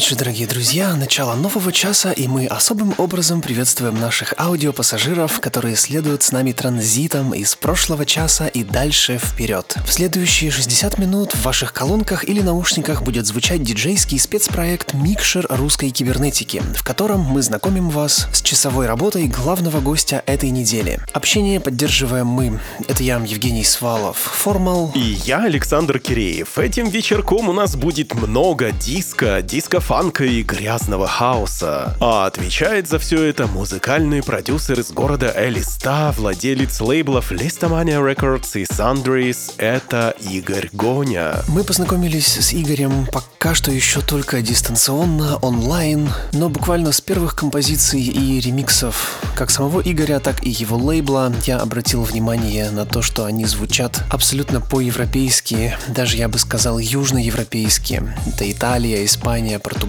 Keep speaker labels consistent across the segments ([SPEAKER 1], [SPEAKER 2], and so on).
[SPEAKER 1] Вечер, дорогие друзья. Начало нового часа, и мы особым образом приветствуем наших аудиопассажиров, которые следуют с нами транзитом из прошлого часа и дальше вперед. В следующие 60 минут в ваших колонках или наушниках будет звучать диджейский спецпроект «Микшер русской кибернетики», в котором мы знакомим вас с часовой работой главного гостя этой недели. Общение поддерживаем мы. Это я, Евгений Свалов, Формал.
[SPEAKER 2] И я, Александр Киреев. Этим вечерком у нас будет много диска, диско-фанка и грязного хаоса. А отвечает за все это музыкальный продюсер из города Элиста, владелец лейблов Listomania Records и Sundries, это Игорь Гоня.
[SPEAKER 1] Мы познакомились с Игорем пока что еще только дистанционно, онлайн, но буквально с первых композиций и ремиксов как самого Игоря, так и его лейбла я обратил внимание на то, что они звучат абсолютно по-европейски, даже я бы сказал южноевропейски. Это Италия, Испания, Португалия.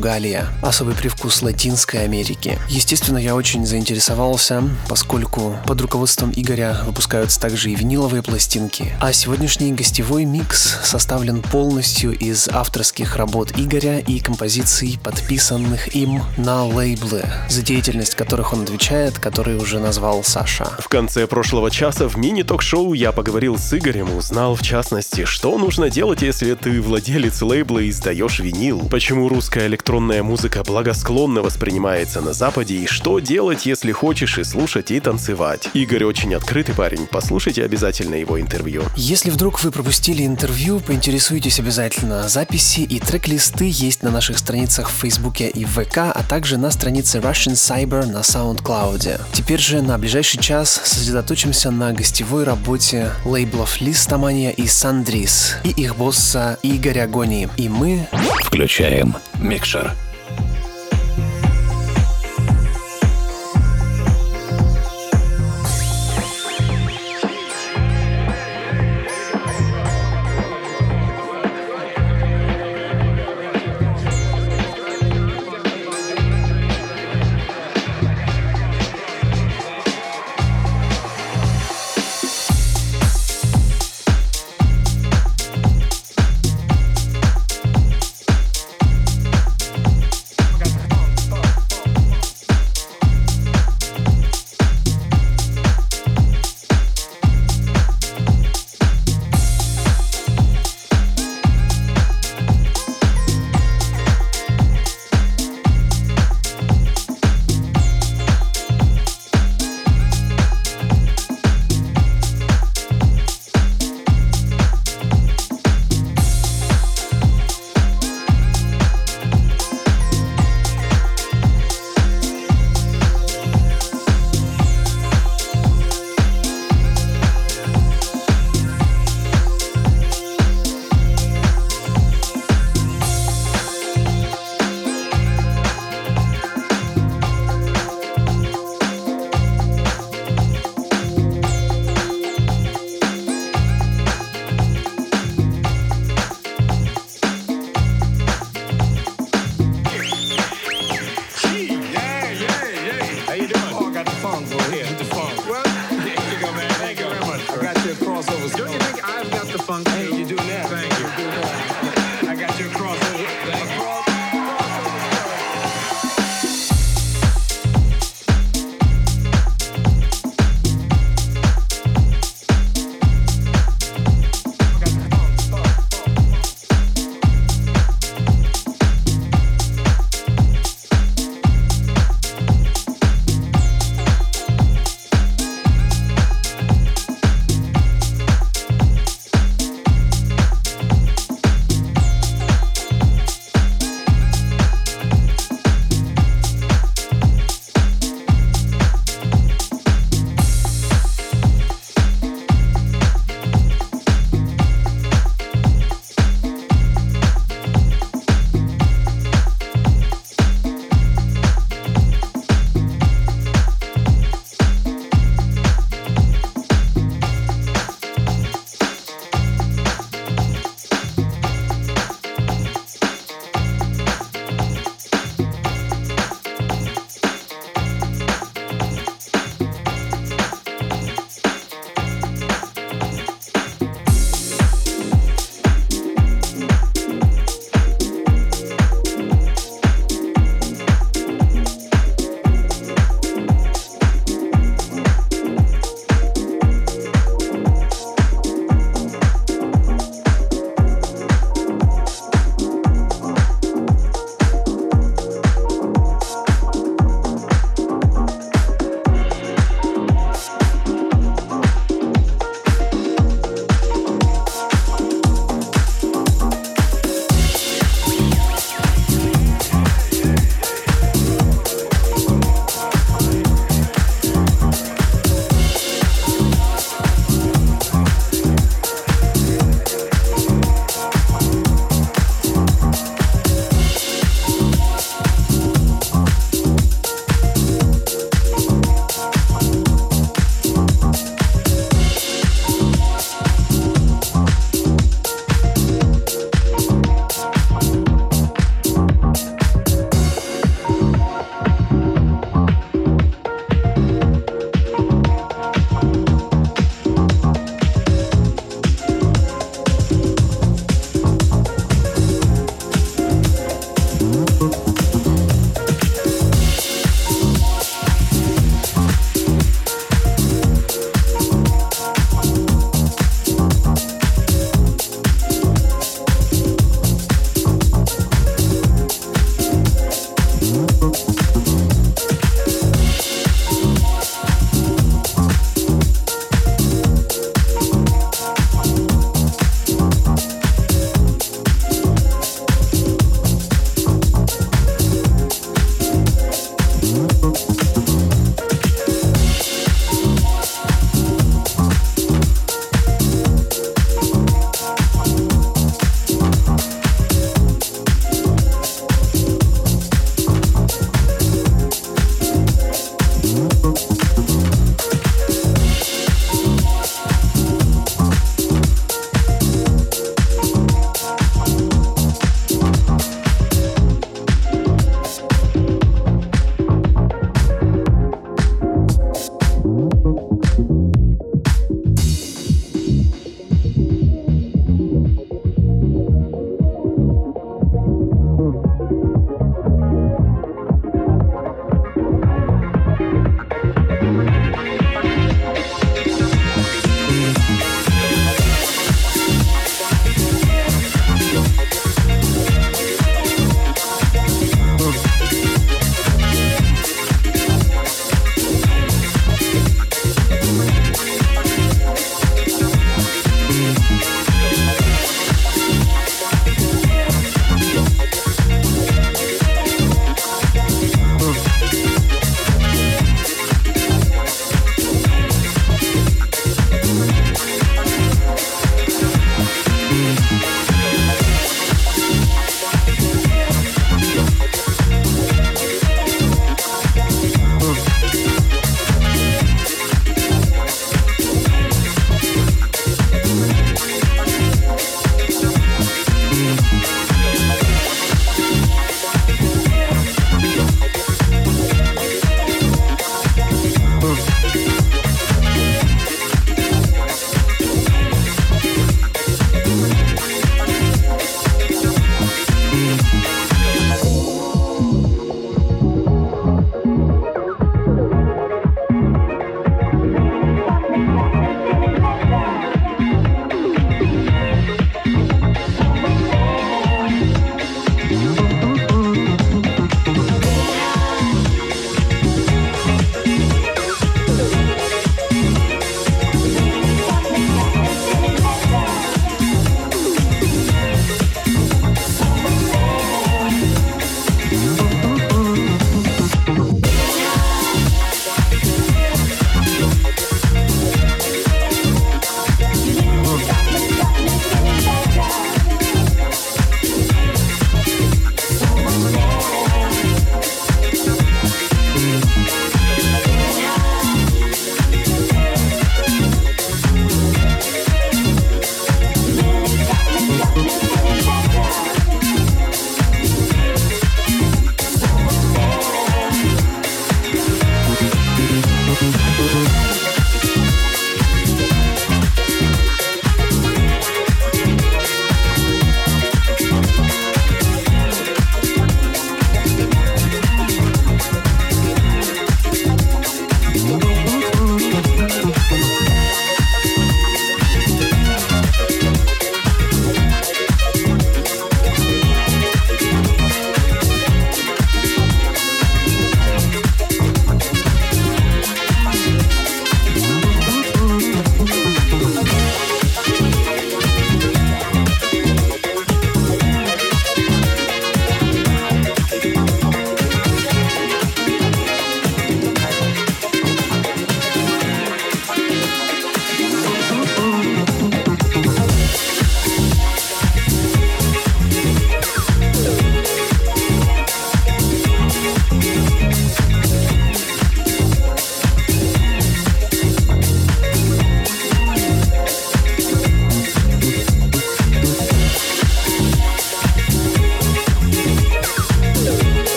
[SPEAKER 1] Особый привкус Латинской Америки. Естественно, я очень заинтересовался, поскольку под руководством Игоря выпускаются также и виниловые пластинки. А сегодняшний гостевой микс составлен полностью из авторских работ Игоря и композиций, подписанных им на лейблы, за деятельность которых он отвечает, который уже назвал Саша.
[SPEAKER 2] В конце прошлого часа в мини-ток-шоу я поговорил с Игорем, узнал в частности, что нужно делать, если ты владелец лейбла и издаешь винил, почему русская электронная музыка благосклонно воспринимается на Западе и что делать, если хочешь и слушать, и танцевать. Игорь очень открытый парень, послушайте обязательно его интервью.
[SPEAKER 1] Если вдруг вы пропустили интервью, поинтересуйтесь обязательно. Записи и трек-листы есть на наших страницах в Фейсбуке и ВК, а также на странице Russian Cyber на SoundCloud. Теперь же на ближайший час сосредоточимся на гостевой работе лейблов Листомания и Сандрис и их босса Игоря Гони. И мы
[SPEAKER 3] Включаем микшер.
[SPEAKER 4] Sure.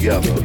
[SPEAKER 4] Together.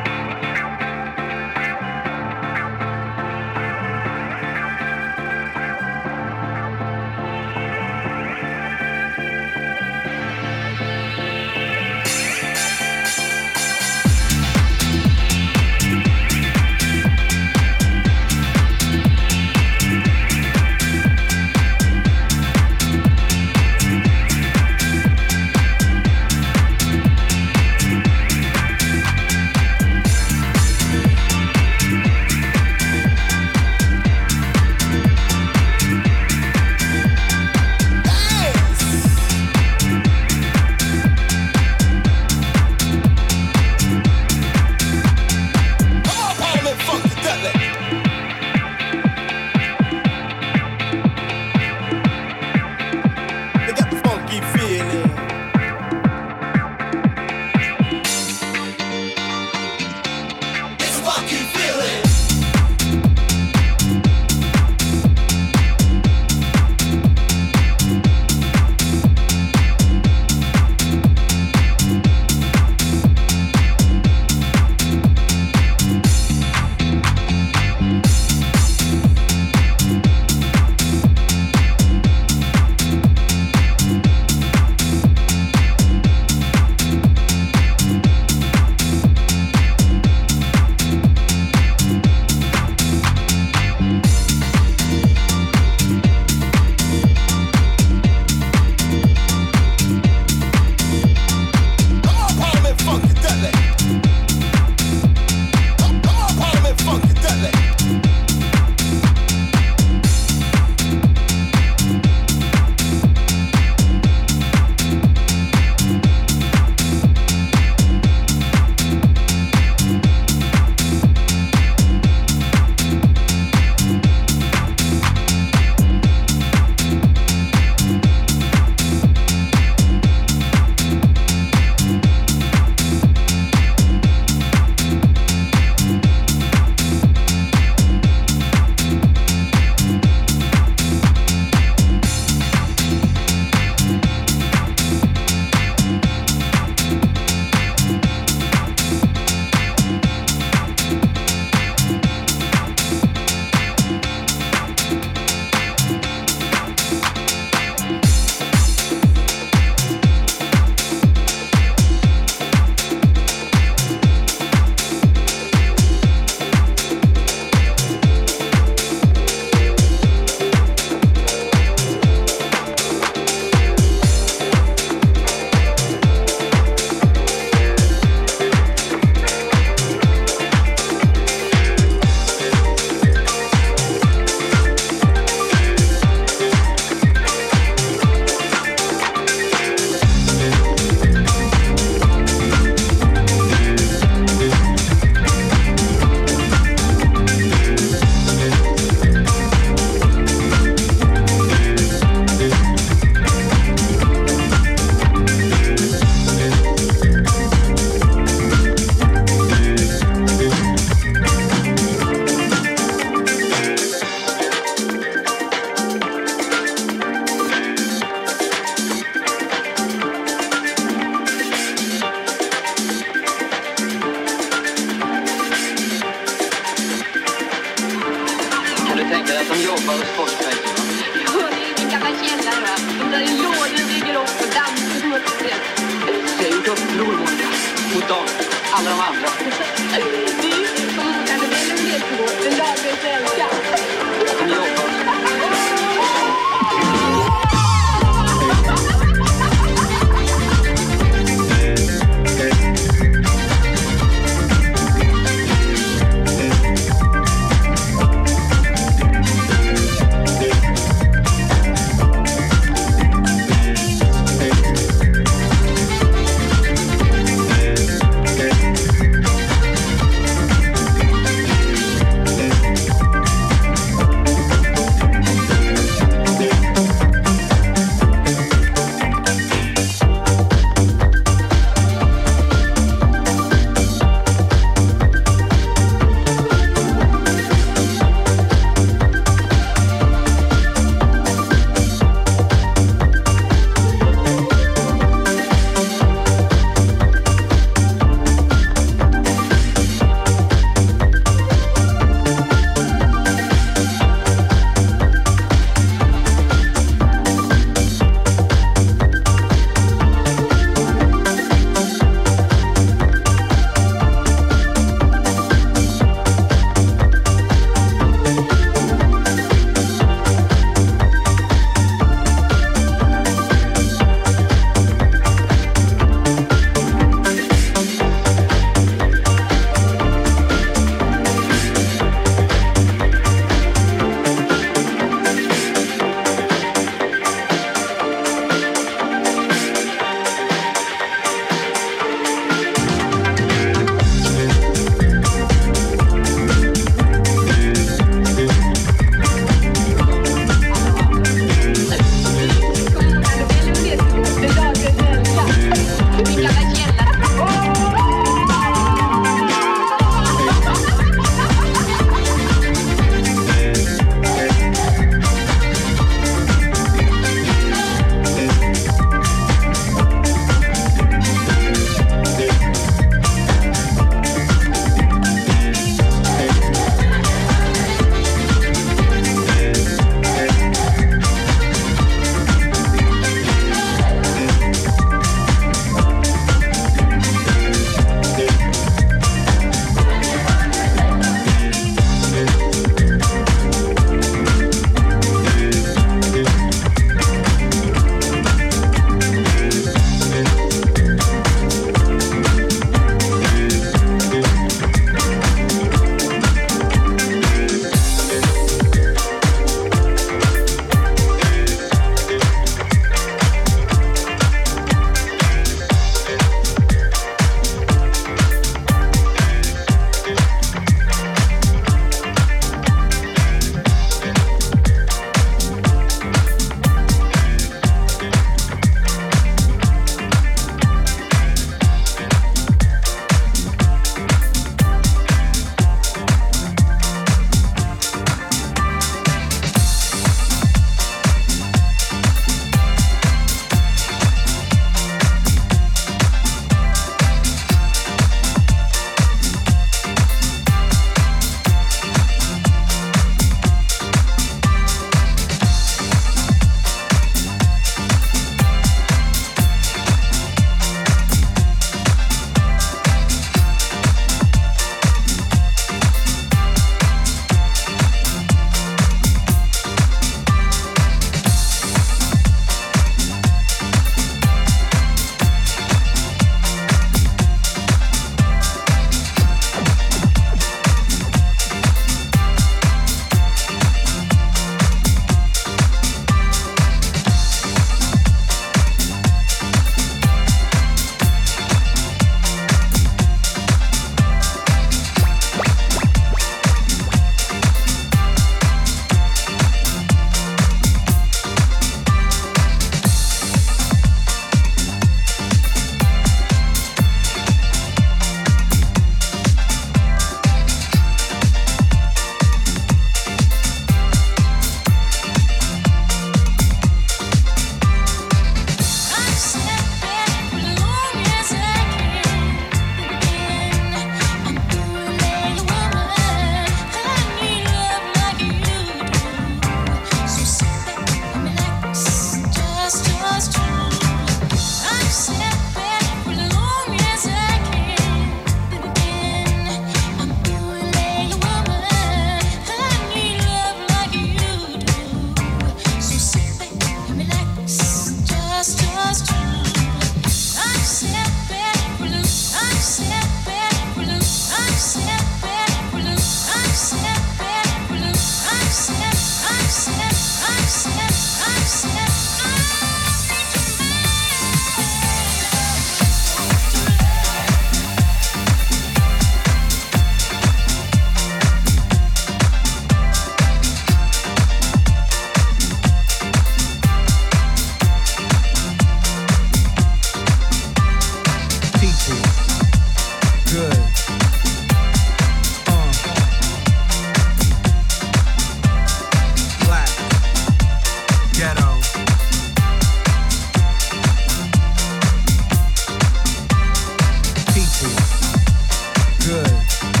[SPEAKER 4] Good.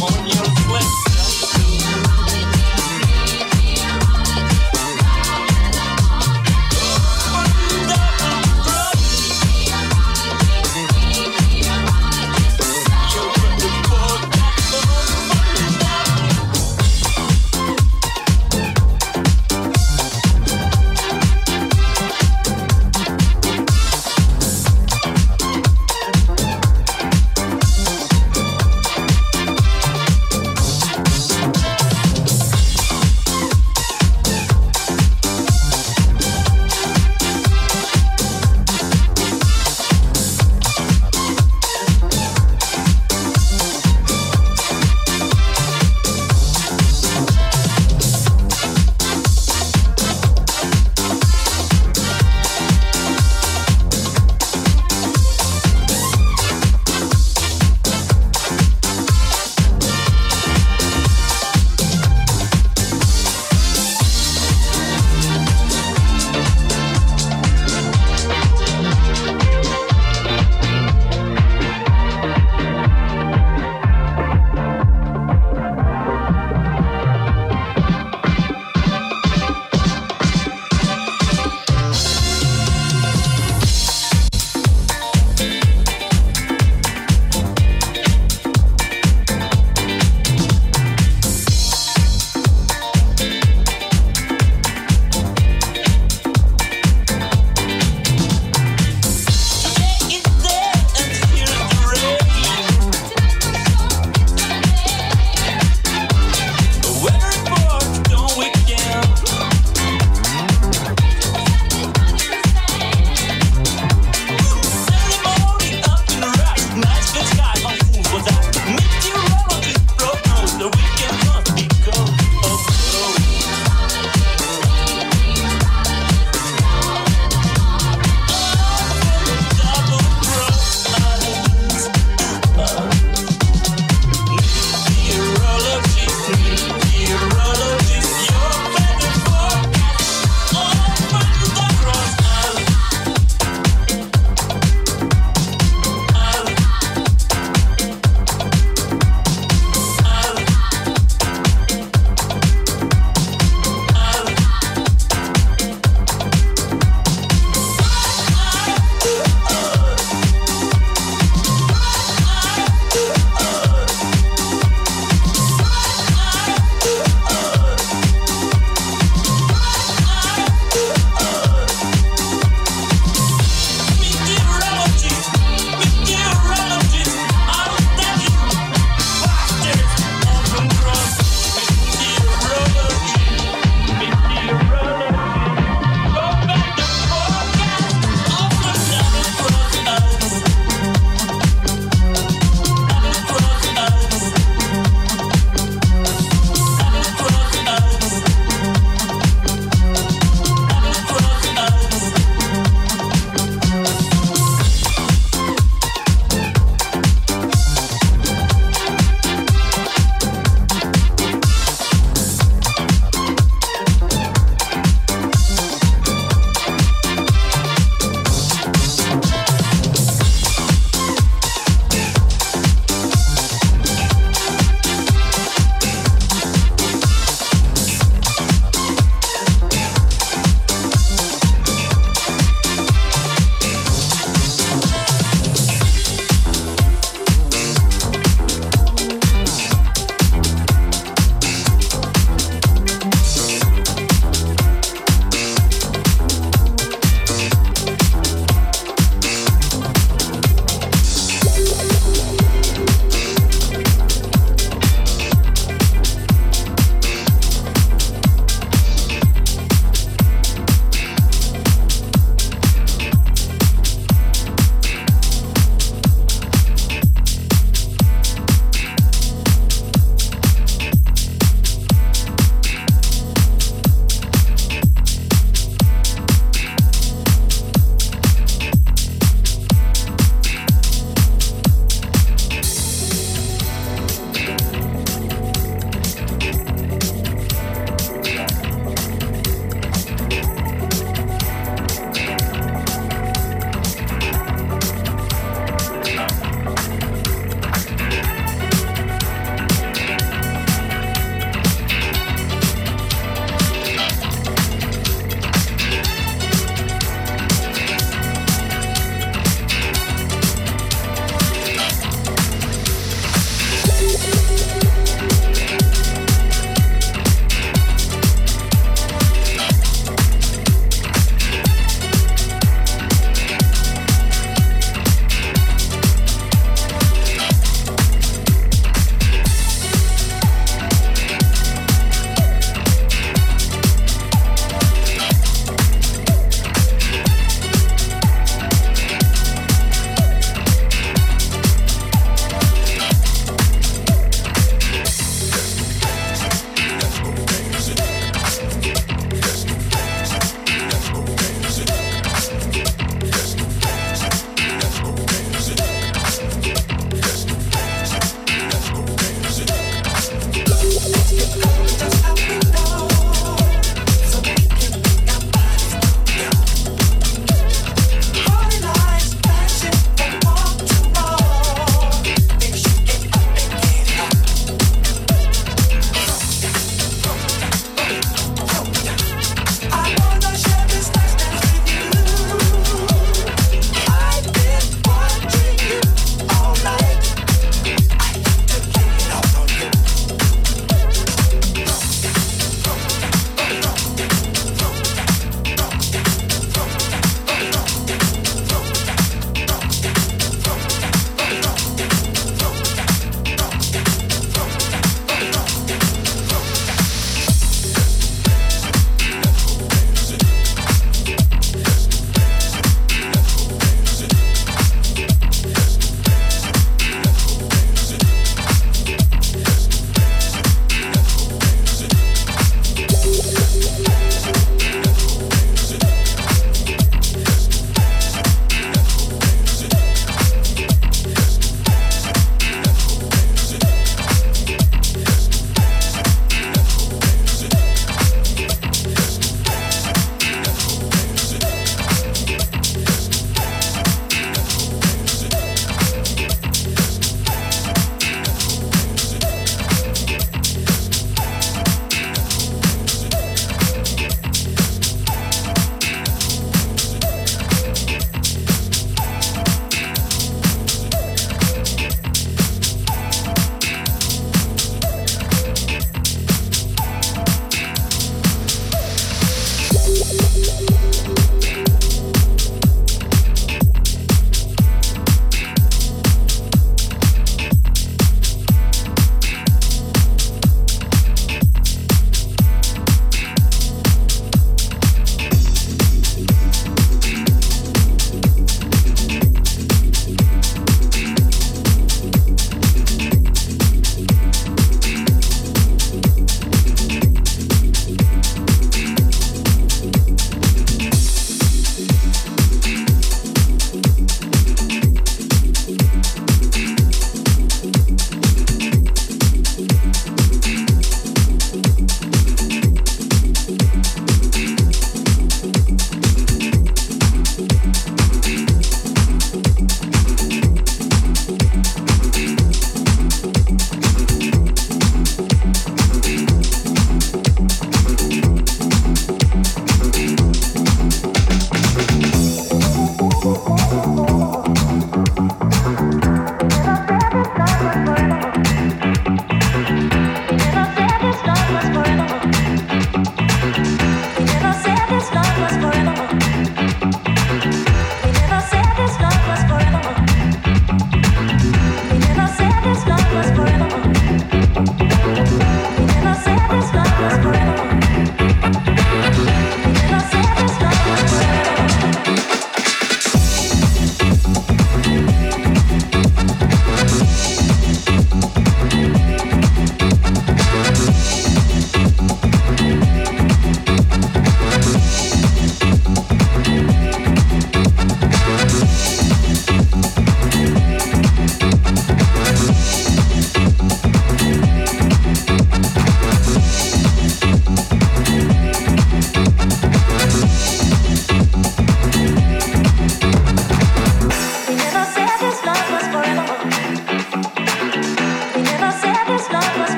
[SPEAKER 4] on your sweat.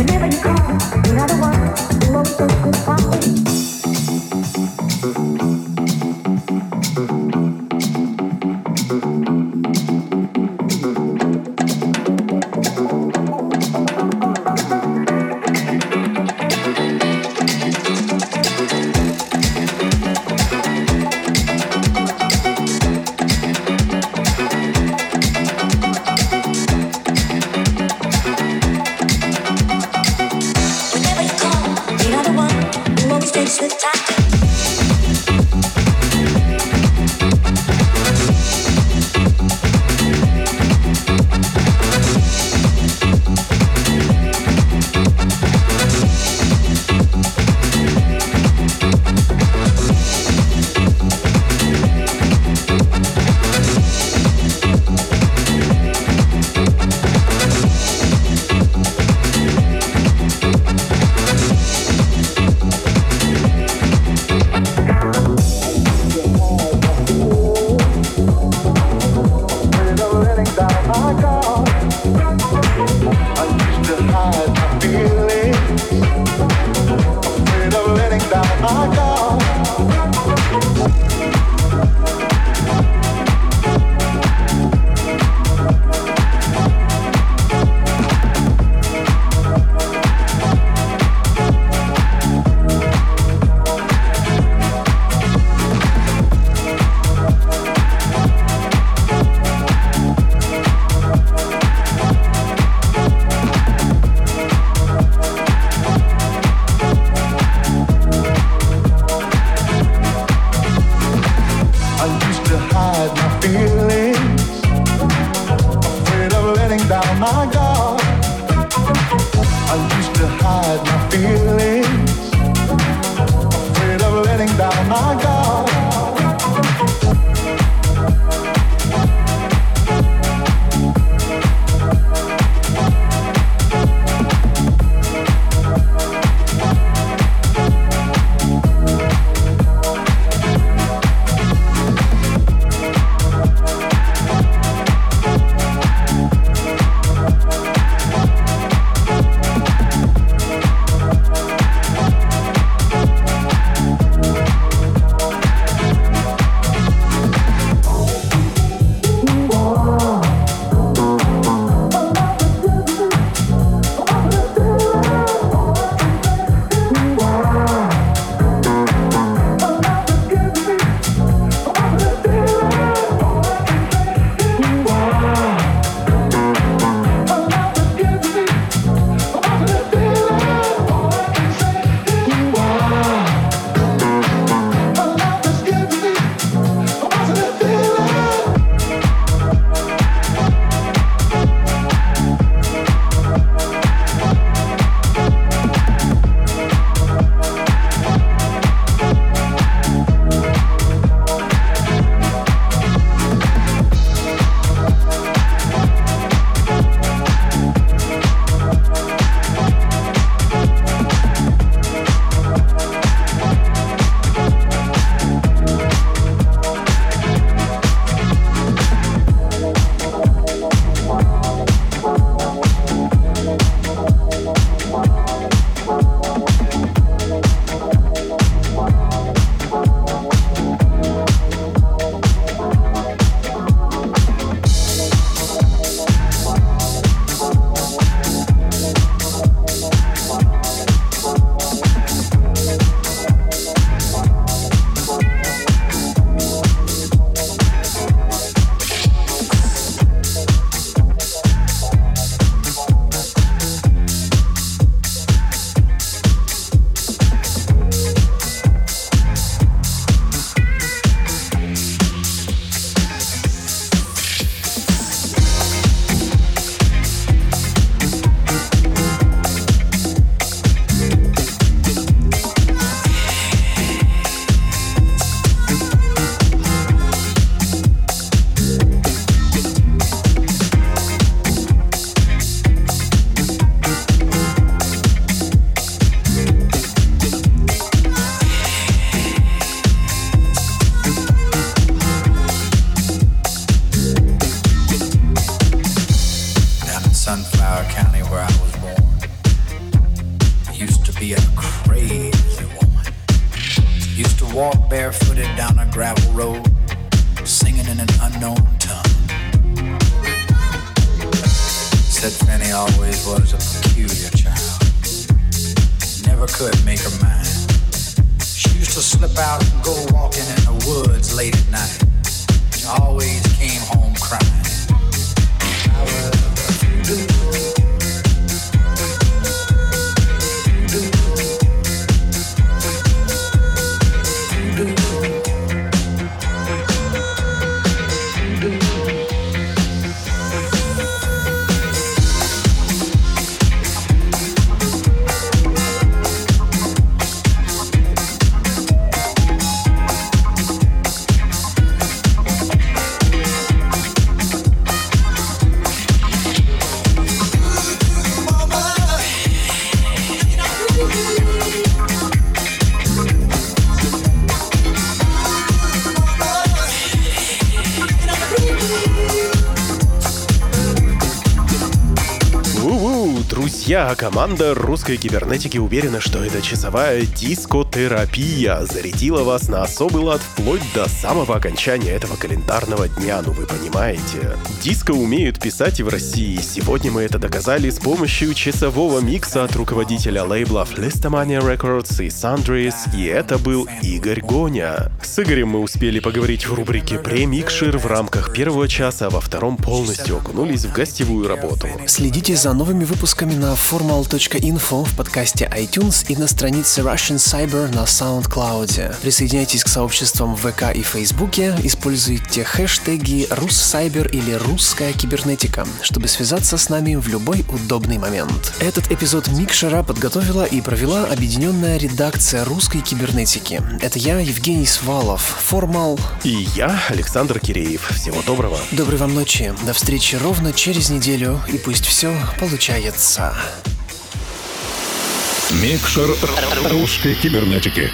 [SPEAKER 4] Whenever you call, you're not the
[SPEAKER 5] one
[SPEAKER 6] always the
[SPEAKER 2] time. Друзья, команда русской кибернетики уверена, что эта часовая дискотерапия зарядила вас на особый лад вплоть до самого окончания этого календарного дня, ну вы понимаете. Диско умеют писать и в России. Сегодня мы это доказали с помощью часового микса от руководителя лейбла Flistomania Records и Sundries, и это был Игорь Гоня. С Игорем мы успели поговорить в рубрике «Премикшер» в рамках первого часа, а во втором полностью окунулись в гостевую работу.
[SPEAKER 1] Следите за новыми выпусками на formal.info в подкасте iTunes и на странице Russian Cyber на SoundCloud. Присоединяйтесь к сообществам в ВК и Фейсбуке, используйте хэштеги «Руссайбер» или «Русская кибернетика», чтобы связаться с нами в любой удобный момент. Этот эпизод Микшера подготовила и провела объединенная редакция русской кибернетики. Это я, Евгений Свалов, Формал.
[SPEAKER 2] И я, Александр Киреев. Всего доброго.
[SPEAKER 1] Доброй вам ночи. До встречи ровно через неделю, и пусть все получается.
[SPEAKER 3] Микшер русской кибернетики.